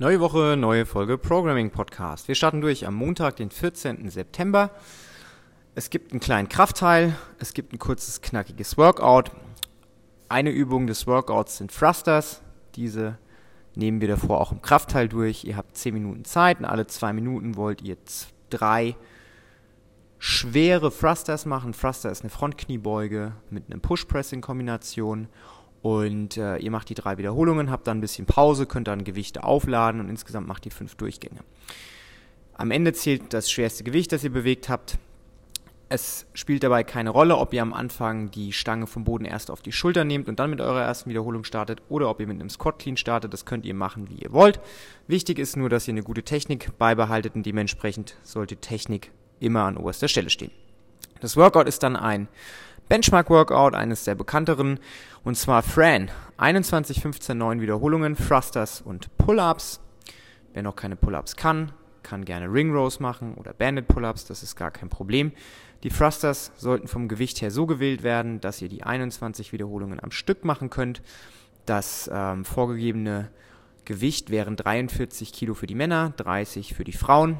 Neue Woche, neue Folge Programming Podcast. Wir starten durch am Montag, den 14. September. Es gibt einen kleinen Kraftteil, es gibt ein kurzes, knackiges Workout. Eine Übung des Workouts sind Thrusters. Diese nehmen wir davor auch im Kraftteil durch. Ihr habt 10 Minuten Zeit und alle zwei Minuten wollt ihr drei schwere Thrusters machen. Thruster ist eine Frontkniebeuge mit einem Push-Press in Kombination und äh, ihr macht die drei Wiederholungen, habt dann ein bisschen Pause, könnt dann Gewichte aufladen und insgesamt macht ihr fünf Durchgänge. Am Ende zählt das schwerste Gewicht, das ihr bewegt habt. Es spielt dabei keine Rolle, ob ihr am Anfang die Stange vom Boden erst auf die Schulter nehmt und dann mit eurer ersten Wiederholung startet oder ob ihr mit einem Squat Clean startet. Das könnt ihr machen, wie ihr wollt. Wichtig ist nur, dass ihr eine gute Technik beibehaltet und dementsprechend sollte Technik immer an oberster Stelle stehen. Das Workout ist dann ein Benchmark-Workout, eines der bekannteren, und zwar Fran. 21, 15, 9 Wiederholungen, Thrusters und Pull-Ups. Wer noch keine Pull-Ups kann, kann gerne Ring Rows machen oder Banded Pull-Ups, das ist gar kein Problem. Die Thrusters sollten vom Gewicht her so gewählt werden, dass ihr die 21 Wiederholungen am Stück machen könnt. Das ähm, vorgegebene Gewicht wären 43 Kilo für die Männer, 30 für die Frauen.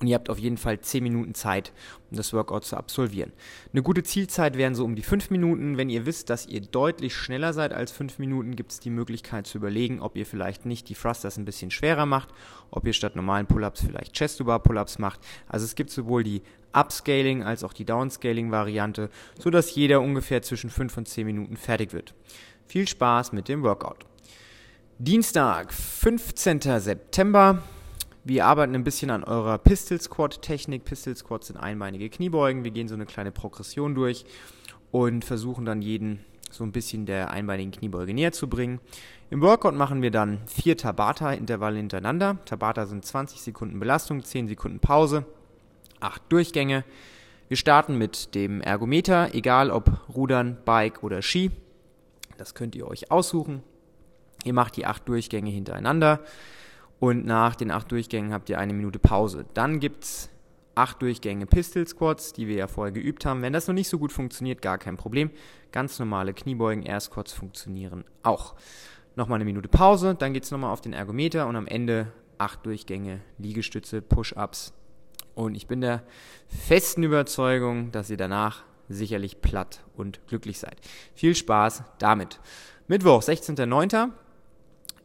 Und ihr habt auf jeden Fall 10 Minuten Zeit, um das Workout zu absolvieren. Eine gute Zielzeit wären so um die 5 Minuten. Wenn ihr wisst, dass ihr deutlich schneller seid als 5 Minuten, gibt es die Möglichkeit zu überlegen, ob ihr vielleicht nicht die Thrusters ein bisschen schwerer macht, ob ihr statt normalen Pull-Ups vielleicht Chest-to-Bar-Pull-Ups macht. Also es gibt sowohl die Upscaling als auch die Downscaling-Variante, sodass jeder ungefähr zwischen 5 und 10 Minuten fertig wird. Viel Spaß mit dem Workout. Dienstag, 15. September. Wir arbeiten ein bisschen an eurer Pistol Squat Technik. Pistol Squats sind einbeinige Kniebeugen. Wir gehen so eine kleine Progression durch und versuchen dann jeden so ein bisschen der einbeinigen Kniebeuge näher zu bringen. Im Workout machen wir dann vier Tabata-Intervalle hintereinander. Tabata sind 20 Sekunden Belastung, 10 Sekunden Pause, 8 Durchgänge. Wir starten mit dem Ergometer, egal ob Rudern, Bike oder Ski. Das könnt ihr euch aussuchen. Ihr macht die 8 Durchgänge hintereinander und nach den acht Durchgängen habt ihr eine Minute Pause. Dann gibt es acht Durchgänge Pistol Squats, die wir ja vorher geübt haben. Wenn das noch nicht so gut funktioniert, gar kein Problem. Ganz normale Kniebeugen, Air Squats funktionieren auch. Nochmal eine Minute Pause, dann geht es nochmal auf den Ergometer und am Ende acht Durchgänge Liegestütze, Push-Ups. Und ich bin der festen Überzeugung, dass ihr danach sicherlich platt und glücklich seid. Viel Spaß damit. Mittwoch, 16.09.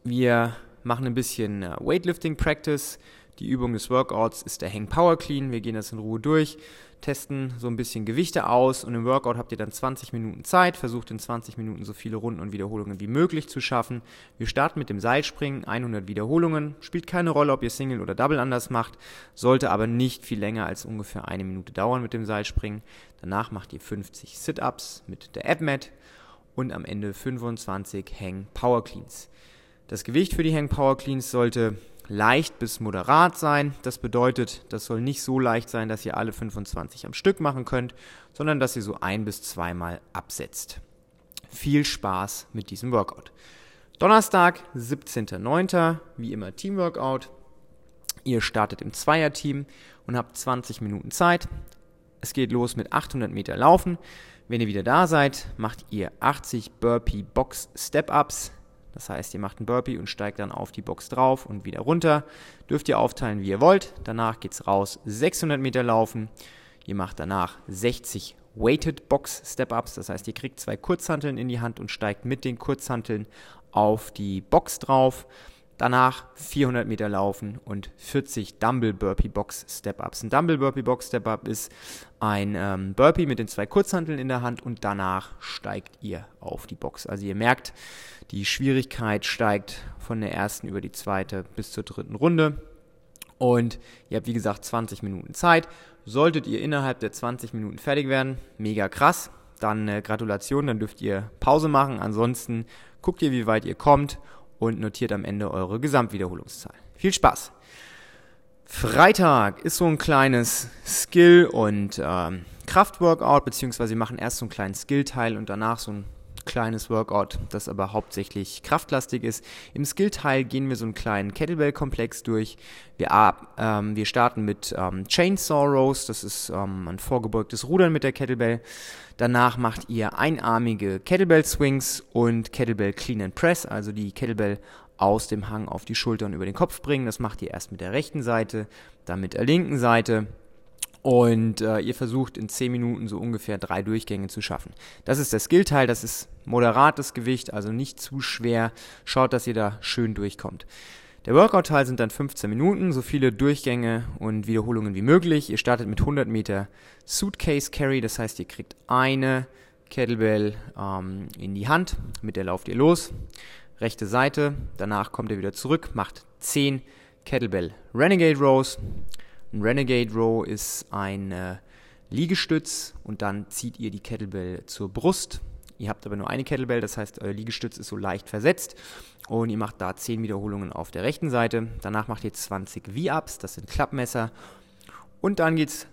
Wir machen ein bisschen äh, Weightlifting Practice. Die Übung des Workouts ist der Hang Power Clean. Wir gehen das in Ruhe durch, testen so ein bisschen Gewichte aus und im Workout habt ihr dann 20 Minuten Zeit. Versucht in 20 Minuten so viele Runden und Wiederholungen wie möglich zu schaffen. Wir starten mit dem Seilspringen, 100 Wiederholungen. Spielt keine Rolle, ob ihr Single oder Double anders macht, sollte aber nicht viel länger als ungefähr eine Minute dauern mit dem Seilspringen. Danach macht ihr 50 Sit-Ups mit der App-Mat und am Ende 25 Hang Power Cleans. Das Gewicht für die Hang Power Cleans sollte leicht bis moderat sein. Das bedeutet, das soll nicht so leicht sein, dass ihr alle 25 am Stück machen könnt, sondern dass ihr so ein bis zweimal absetzt. Viel Spaß mit diesem Workout. Donnerstag, 17.09. wie immer Teamworkout. Ihr startet im Zweierteam und habt 20 Minuten Zeit. Es geht los mit 800 Meter Laufen. Wenn ihr wieder da seid, macht ihr 80 Burpee Box Step Ups das heißt, ihr macht einen Burpee und steigt dann auf die Box drauf und wieder runter. Dürft ihr aufteilen, wie ihr wollt. Danach geht's raus 600 Meter laufen. Ihr macht danach 60 Weighted Box Step-Ups. Das heißt, ihr kriegt zwei Kurzhanteln in die Hand und steigt mit den Kurzhanteln auf die Box drauf. Danach 400 Meter laufen und 40 Dumble Burpee Box Step-Ups. Ein Dumble Burpee Box Step-Up ist ein ähm, Burpee mit den zwei Kurzhanteln in der Hand und danach steigt ihr auf die Box. Also ihr merkt, die Schwierigkeit steigt von der ersten über die zweite bis zur dritten Runde. Und ihr habt wie gesagt 20 Minuten Zeit. Solltet ihr innerhalb der 20 Minuten fertig werden, mega krass, dann äh, Gratulation, dann dürft ihr Pause machen. Ansonsten guckt ihr, wie weit ihr kommt und notiert am Ende eure Gesamtwiederholungszahl. Viel Spaß! Freitag ist so ein kleines Skill- und ähm, Kraftworkout, beziehungsweise wir machen erst so einen kleinen Skill-Teil und danach so ein kleines Workout, das aber hauptsächlich kraftlastig ist. Im Skill-Teil gehen wir so einen kleinen Kettlebell-Komplex durch. Wir, ähm, wir starten mit ähm, Chainsaw Rows, das ist ähm, ein vorgebeugtes Rudern mit der Kettlebell. Danach macht ihr einarmige Kettlebell Swings und Kettlebell Clean and Press, also die Kettlebell aus dem Hang auf die Schultern über den Kopf bringen. Das macht ihr erst mit der rechten Seite, dann mit der linken Seite. Und äh, ihr versucht in 10 Minuten so ungefähr drei Durchgänge zu schaffen. Das ist der Skillteil, das ist moderates Gewicht, also nicht zu schwer. Schaut, dass ihr da schön durchkommt. Der Workout-Teil sind dann 15 Minuten, so viele Durchgänge und Wiederholungen wie möglich. Ihr startet mit 100 Meter Suitcase Carry, das heißt, ihr kriegt eine Kettlebell ähm, in die Hand, mit der lauft ihr los. Rechte Seite, danach kommt ihr wieder zurück, macht 10 Kettlebell Renegade Rows. Ein Renegade Row ist ein äh, Liegestütz und dann zieht ihr die Kettlebell zur Brust. Ihr habt aber nur eine Kettlebell, das heißt, euer Liegestütz ist so leicht versetzt und ihr macht da 10 Wiederholungen auf der rechten Seite. Danach macht ihr 20 V-Ups, das sind Klappmesser. Und dann geht's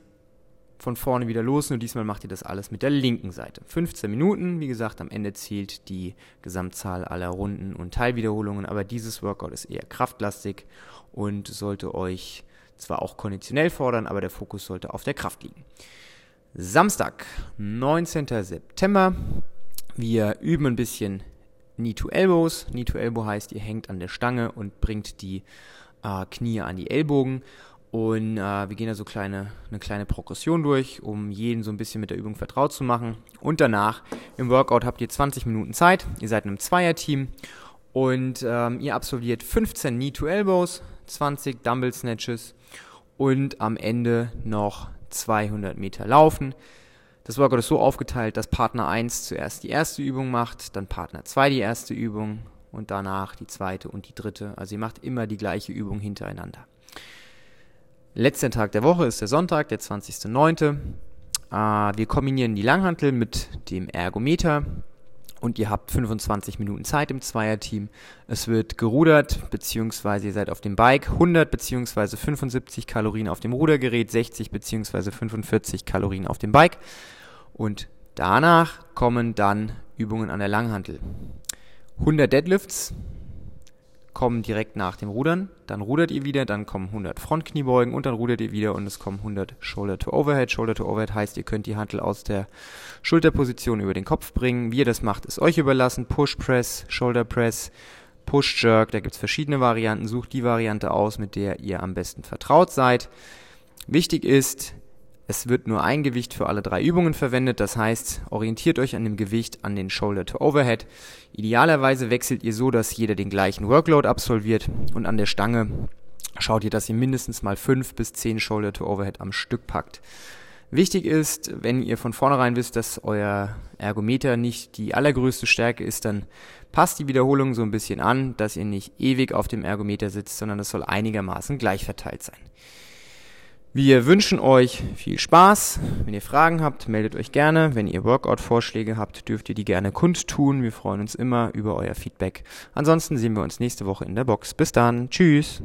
von vorne wieder los, nur diesmal macht ihr das alles mit der linken Seite. 15 Minuten, wie gesagt, am Ende zählt die Gesamtzahl aller Runden und Teilwiederholungen, aber dieses Workout ist eher kraftlastig und sollte euch zwar auch konditionell fordern, aber der Fokus sollte auf der Kraft liegen. Samstag, 19. September. Wir üben ein bisschen Knee to Elbows. Knee to Elbow heißt, ihr hängt an der Stange und bringt die äh, Knie an die Ellbogen. Und äh, wir gehen da so kleine, eine kleine Progression durch, um jeden so ein bisschen mit der Übung vertraut zu machen. Und danach im Workout habt ihr 20 Minuten Zeit. Ihr seid in einem Zweierteam und ähm, ihr absolviert 15 Knee to Elbows, 20 Dumbbell Snatches und am Ende noch 200 Meter Laufen. Das Workout ist so aufgeteilt, dass Partner 1 zuerst die erste Übung macht, dann Partner 2 die erste Übung und danach die zweite und die dritte. Also ihr macht immer die gleiche Übung hintereinander. Letzter Tag der Woche ist der Sonntag, der 20.09. Äh, wir kombinieren die Langhantel mit dem Ergometer und ihr habt 25 Minuten Zeit im Zweierteam. Es wird gerudert, beziehungsweise ihr seid auf dem Bike 100 beziehungsweise 75 Kalorien auf dem Rudergerät, 60 beziehungsweise 45 Kalorien auf dem Bike. Und danach kommen dann Übungen an der Langhantel. 100 Deadlifts, kommen direkt nach dem Rudern, dann rudert ihr wieder, dann kommen 100 Frontkniebeugen und dann rudert ihr wieder und es kommen 100 Shoulder to Overhead. Shoulder to Overhead heißt, ihr könnt die Hantel aus der Schulterposition über den Kopf bringen. Wie ihr das macht, ist euch überlassen. Push Press, Shoulder Press, Push Jerk, da gibt es verschiedene Varianten. Sucht die Variante aus, mit der ihr am besten vertraut seid. Wichtig ist, es wird nur ein Gewicht für alle drei Übungen verwendet, das heißt, orientiert euch an dem Gewicht an den Shoulder to Overhead. Idealerweise wechselt ihr so, dass jeder den gleichen Workload absolviert und an der Stange schaut ihr, dass ihr mindestens mal fünf bis zehn Shoulder to Overhead am Stück packt. Wichtig ist, wenn ihr von vornherein wisst, dass euer Ergometer nicht die allergrößte Stärke ist, dann passt die Wiederholung so ein bisschen an, dass ihr nicht ewig auf dem Ergometer sitzt, sondern es soll einigermaßen gleich verteilt sein. Wir wünschen euch viel Spaß. Wenn ihr Fragen habt, meldet euch gerne. Wenn ihr Workout-Vorschläge habt, dürft ihr die gerne kundtun. Wir freuen uns immer über euer Feedback. Ansonsten sehen wir uns nächste Woche in der Box. Bis dann. Tschüss.